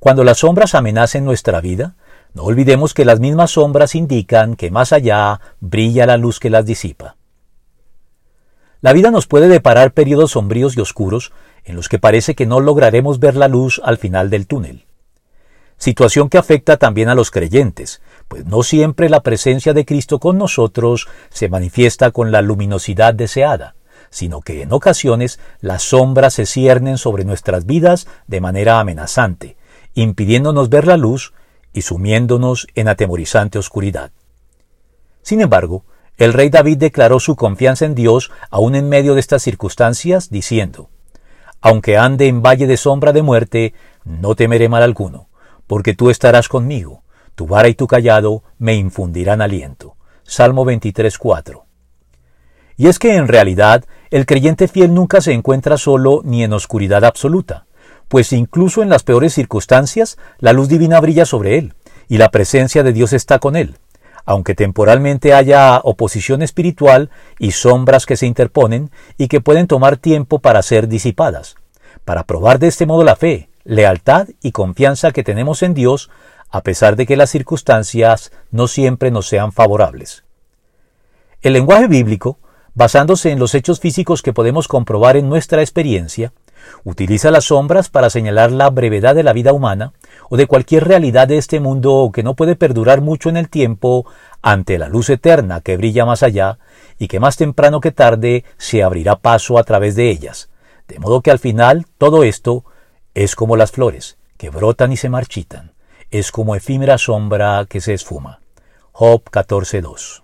Cuando las sombras amenacen nuestra vida, no olvidemos que las mismas sombras indican que más allá brilla la luz que las disipa. La vida nos puede deparar periodos sombríos y oscuros en los que parece que no lograremos ver la luz al final del túnel. Situación que afecta también a los creyentes, pues no siempre la presencia de Cristo con nosotros se manifiesta con la luminosidad deseada, sino que en ocasiones las sombras se ciernen sobre nuestras vidas de manera amenazante, impidiéndonos ver la luz y sumiéndonos en atemorizante oscuridad. Sin embargo, el rey David declaró su confianza en Dios aún en medio de estas circunstancias, diciendo, Aunque ande en valle de sombra de muerte, no temeré mal alguno, porque tú estarás conmigo, tu vara y tu callado me infundirán aliento. Salmo 23.4. Y es que en realidad el creyente fiel nunca se encuentra solo ni en oscuridad absoluta pues incluso en las peores circunstancias la luz divina brilla sobre él, y la presencia de Dios está con él, aunque temporalmente haya oposición espiritual y sombras que se interponen y que pueden tomar tiempo para ser disipadas, para probar de este modo la fe, lealtad y confianza que tenemos en Dios, a pesar de que las circunstancias no siempre nos sean favorables. El lenguaje bíblico, basándose en los hechos físicos que podemos comprobar en nuestra experiencia, Utiliza las sombras para señalar la brevedad de la vida humana o de cualquier realidad de este mundo que no puede perdurar mucho en el tiempo ante la luz eterna que brilla más allá y que más temprano que tarde se abrirá paso a través de ellas. De modo que al final todo esto es como las flores, que brotan y se marchitan, es como efímera sombra que se esfuma. Job 14.2